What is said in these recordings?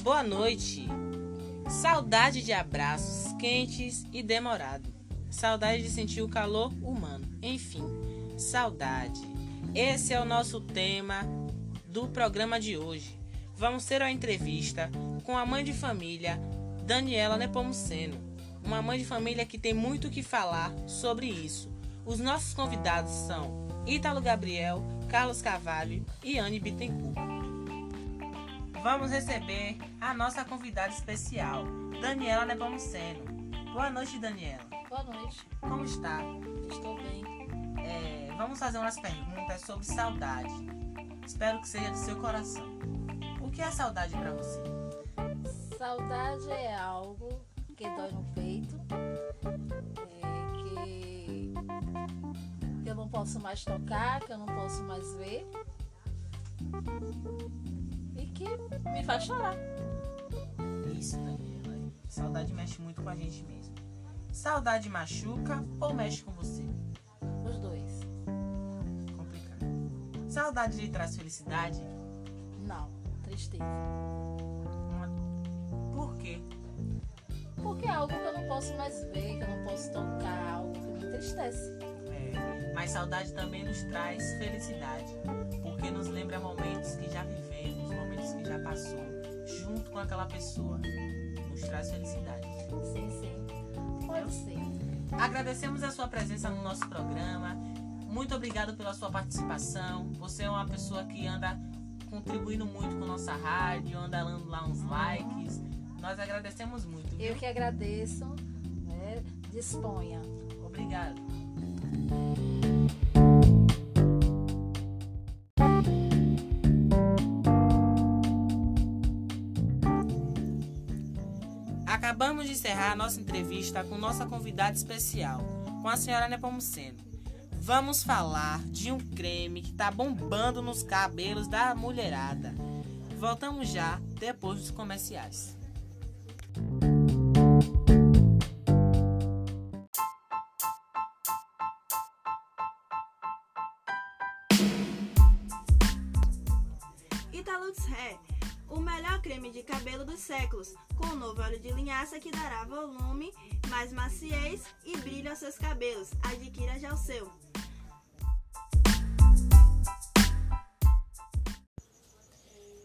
Boa noite. Saudade de abraços quentes e demorado. Saudade de sentir o calor humano. Enfim, saudade. Esse é o nosso tema do programa de hoje. Vamos ter uma entrevista com a mãe de família Daniela Nepomuceno, uma mãe de família que tem muito o que falar sobre isso. Os nossos convidados são Ítalo Gabriel, Carlos Carvalho e Anne Bittencourt. Vamos receber a nossa convidada especial, Daniela Nepomuceno. Boa noite, Daniela. Boa noite. Como está? Estou bem. É, vamos fazer umas perguntas sobre saudade. Espero que seja do seu coração. O que é saudade para você? Saudade é algo que dói no peito, é, que eu não posso mais tocar, que eu não posso mais ver que me faz chorar. Isso, Daniela. Saudade mexe muito com a gente mesmo. Saudade machuca ou mexe com você? Os dois. Complicado. Saudade lhe traz felicidade? Não, tristeza. Por quê? Porque é algo que eu não posso mais ver, que eu não posso tocar, algo que me entristece. É, mas saudade também nos traz felicidade, porque nos lembra momentos que já vivemos, que já passou, junto com aquela pessoa. Nos traz felicidade. Sim, sim. Pode ser. Agradecemos a sua presença no nosso programa. Muito obrigado pela sua participação. Você é uma pessoa que anda contribuindo muito com nossa rádio, anda dando lá uns likes. Nós agradecemos muito. Viu? Eu que agradeço. Né? Disponha. Obrigado. Acabamos de encerrar a nossa entrevista com nossa convidada especial, com a senhora Nepomuceno. Vamos falar de um creme que está bombando nos cabelos da mulherada. Voltamos já depois dos comerciais. Italux Hair, o melhor creme de cabelo dos séculos, com o novo óleo de linhaça que dará volume, mais maciez e brilho aos seus cabelos. Adquira já o seu.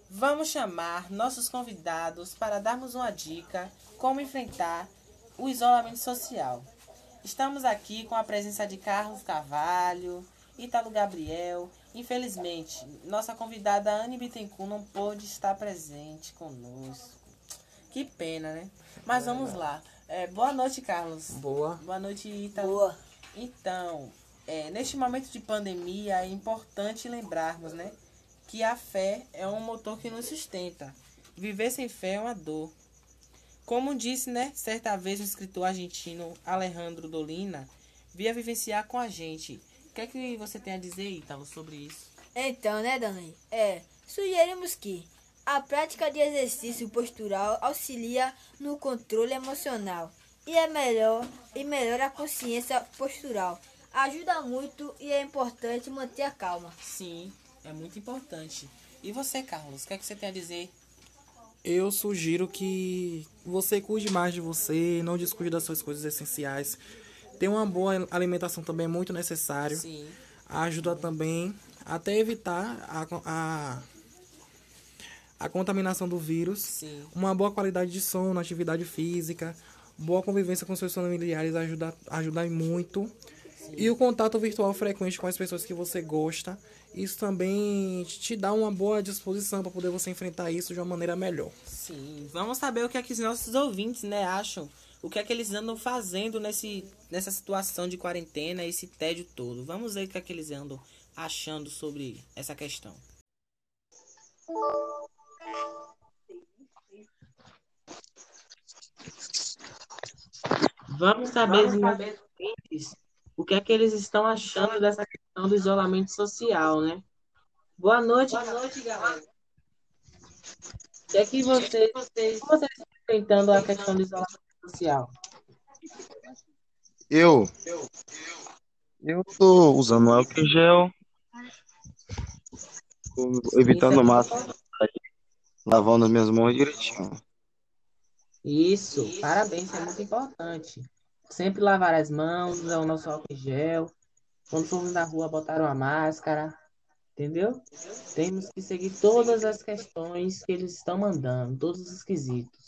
Vamos chamar nossos convidados para darmos uma dica como enfrentar o isolamento social. Estamos aqui com a presença de Carlos Carvalho, Ítalo Gabriel. Infelizmente, nossa convidada Anne Bittencourt não pôde estar presente conosco. Que pena, né? Mas vamos lá. É, boa noite, Carlos. Boa. Boa noite, Ítalo. Boa. Então, é, neste momento de pandemia é importante lembrarmos, né, que a fé é um motor que nos sustenta. Viver sem fé é uma dor. Como disse, né, certa vez o escritor argentino Alejandro Dolina, via vivenciar com a gente. O que é que você tem a dizer, Ítalo, sobre isso? Então, né, Dani? É, sugerimos que a prática de exercício postural auxilia no controle emocional e é melhor e melhora a consciência postural. Ajuda muito e é importante manter a calma. Sim, é muito importante. E você, Carlos, o que é que você tem a dizer? Eu sugiro que você cuide mais de você, não descuide das suas coisas essenciais. Ter uma boa alimentação também é muito necessário. Sim, Ajuda também até evitar a, a, a contaminação do vírus. sim, Uma boa qualidade de sono, atividade física, boa convivência com seus familiares ajuda, ajuda muito. E o contato virtual frequente com as pessoas que você gosta, isso também te dá uma boa disposição para poder você enfrentar isso de uma maneira melhor. sim. Vamos saber o que é que os nossos ouvintes, né, acham. O que é que eles andam fazendo nesse, nessa situação de quarentena, esse tédio todo. Vamos ver o que é que eles andam achando sobre essa questão. Vamos saber, nossos ouvintes o que é que eles estão achando dessa questão do isolamento social, né? Boa noite, Boa noite, galera. O que é que vocês, como vocês estão enfrentando a questão do isolamento social? Eu. Eu tô usando álcool em gel. Evitando o máximo lavando as minhas mãos direitinho. Isso, parabéns, é muito importante. Sempre lavar as mãos, usar o nosso álcool em gel. Quando formos na rua, botar uma máscara. Entendeu? Temos que seguir todas as questões que eles estão mandando, todos os quesitos.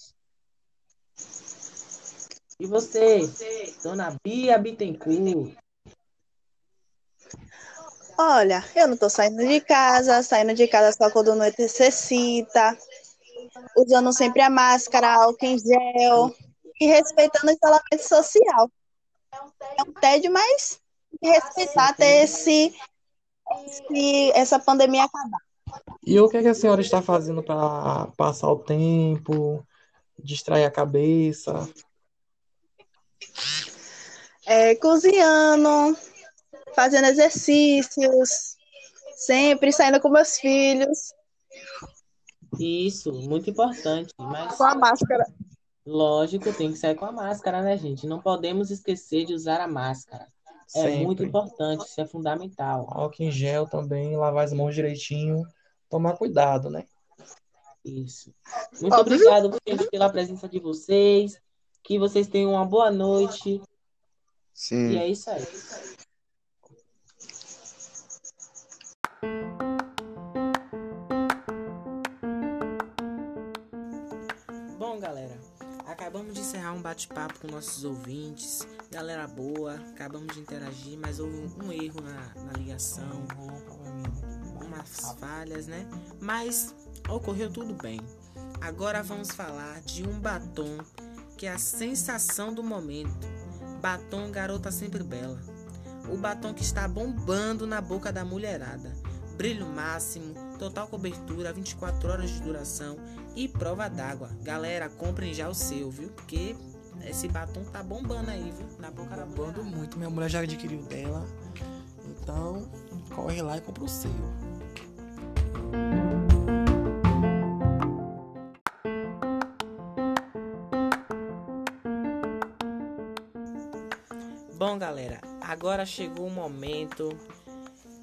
E você, dona Bia Bittencourt? Olha, eu não tô saindo de casa, saindo de casa só quando necessita, usando sempre a máscara, álcool em gel e respeitando o isolamento social. É um tédio, mas respeitar até esse, esse, essa pandemia acabar. E o que, é que a senhora está fazendo para passar o tempo, distrair a cabeça? É, cozinhando, fazendo exercícios, sempre saindo com meus filhos. Isso, muito importante. Mas com a máscara. Lógico, tem que sair com a máscara, né, gente? Não podemos esquecer de usar a máscara. É Sempre. muito importante, isso é fundamental. Álcool em gel também, lavar as mãos direitinho, tomar cuidado, né? Isso. Muito obrigado, gente, pela presença de vocês. Que vocês tenham uma boa noite. Sim. E é isso aí. Bom, galera, acabamos de encerrar um bate-papo com nossos ouvintes. Galera boa, acabamos de interagir, mas houve um erro na, na ligação, umas falhas, né? Mas ocorreu tudo bem. Agora vamos falar de um batom que é a sensação do momento. Batom Garota Sempre Bela. O batom que está bombando na boca da mulherada. Brilho máximo, total cobertura, 24 horas de duração e prova d'água. Galera, comprem já o seu, viu? Porque esse batom tá bombando aí, viu? Na boca da Bombando mulherada. muito, minha mulher já adquiriu dela. Então, corre lá e compra o seu. Agora chegou o momento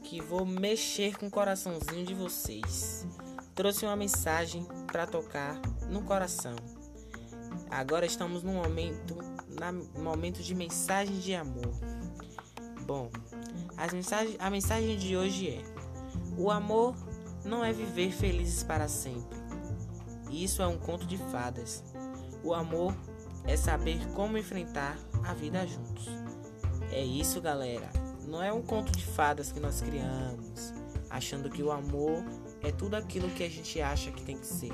que vou mexer com o coraçãozinho de vocês. Trouxe uma mensagem para tocar no coração. Agora estamos no momento, na momento de mensagem de amor. Bom, as mensagem, a mensagem de hoje é: o amor não é viver felizes para sempre. Isso é um conto de fadas. O amor é saber como enfrentar a vida juntos. É isso, galera. Não é um conto de fadas que nós criamos, achando que o amor é tudo aquilo que a gente acha que tem que ser,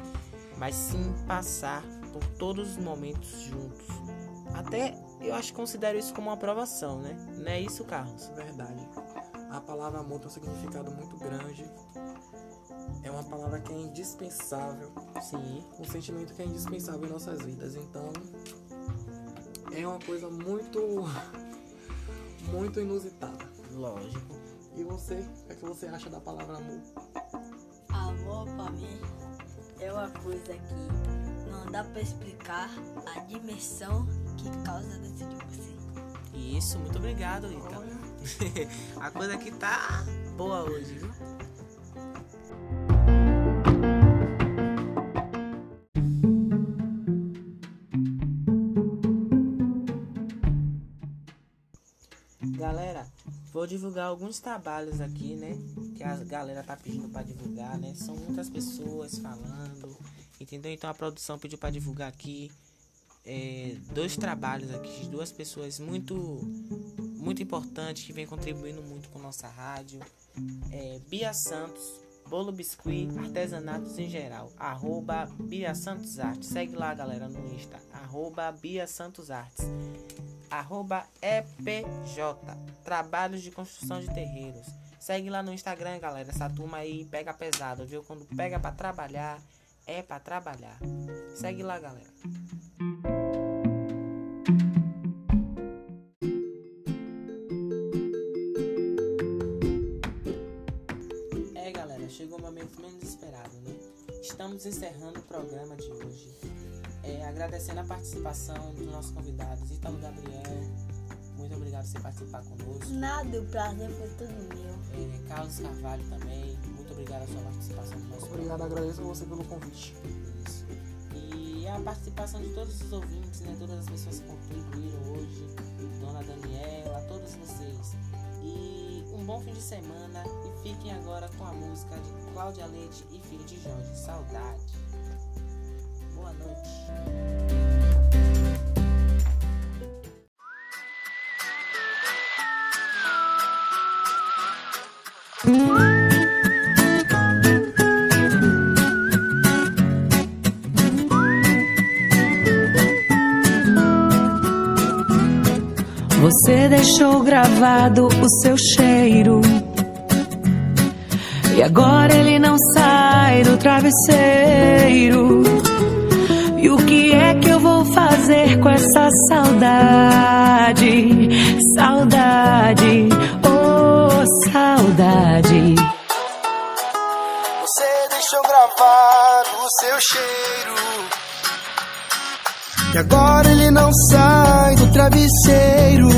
mas sim passar por todos os momentos juntos. Até eu acho que considero isso como uma aprovação, né? Não é isso, Carlos? Verdade. A palavra amor tem um significado muito grande. É uma palavra que é indispensável. Sim. Um sentimento que é indispensável em nossas vidas. Então, é uma coisa muito, muito inusitada. Lógico. E você, o que, é que você acha da palavra amor? Amor pra mim é uma coisa que não dá pra explicar a dimensão que causa dentro de você. Isso, muito obrigado, Rita. A coisa aqui tá boa hoje, viu? Galera, vou divulgar alguns trabalhos aqui, né? Que a galera tá pedindo pra divulgar, né? São muitas pessoas falando, entendeu? Então a produção pediu pra divulgar aqui é, dois trabalhos aqui de duas pessoas muito muito importantes que vem contribuindo muito com nossa rádio. É, Bia Santos, Bolo Biscuit, artesanatos em geral. Arroba Bia Santos Artes. Segue lá, galera, no Insta. Arroba Bia Santos Artes. Arroba EPJ, Trabalhos de Construção de Terreiros. Segue lá no Instagram, galera. Essa turma aí pega pesado, viu? Quando pega pra trabalhar, é pra trabalhar. Segue lá, galera. É, galera, chegou o momento menos esperado, né? Estamos encerrando o programa de hoje. É, agradecendo a participação dos nossos convidados, Ítalo Gabriel. Muito obrigado por você participar conosco. Nada, o prazer foi todo meu. É, Carlos Carvalho também, muito obrigado a sua participação no nosso Obrigado, agradeço a você pelo convite. Isso. E a participação de todos os ouvintes, né? Todas as pessoas que contribuíram hoje, Dona Daniela, todos vocês. E um bom fim de semana e fiquem agora com a música de Cláudia Leite e Filho de Jorge, Saudade. Noite. Você deixou gravado o seu cheiro. E agora ele não sai do travesseiro. E o que é que eu vou fazer com essa saudade? Saudade, oh saudade. Você deixou gravar o seu cheiro. E agora ele não sai do travesseiro.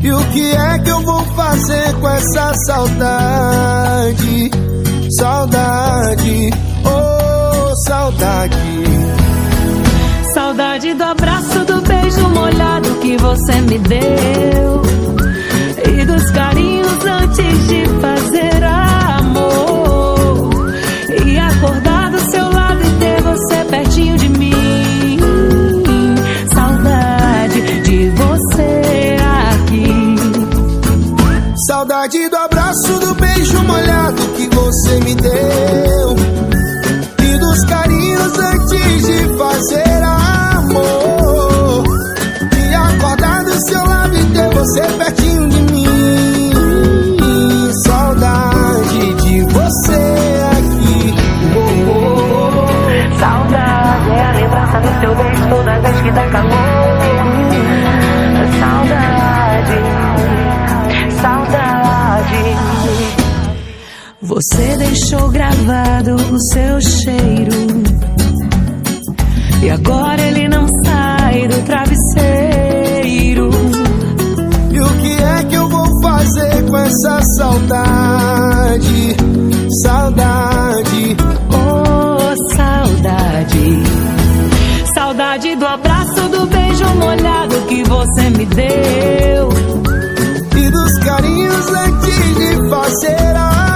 E o que é que eu vou fazer com essa saudade? Saudade, saudade. Saudade do abraço, do beijo molhado que você me deu. E dos carinhos antes de fazer você pertinho de mim. Saudade de você aqui. Oh, oh, oh. Saudade é a lembrança do seu beijo toda vez que dá calor. Saudade, saudade. Você deixou gravado o seu cheiro. E agora ele não sai do travesseiro. Essa saudade? Saudade, Oh, saudade. Saudade do abraço, do beijo molhado que você me deu. e dos carinhos antes de fazer amor.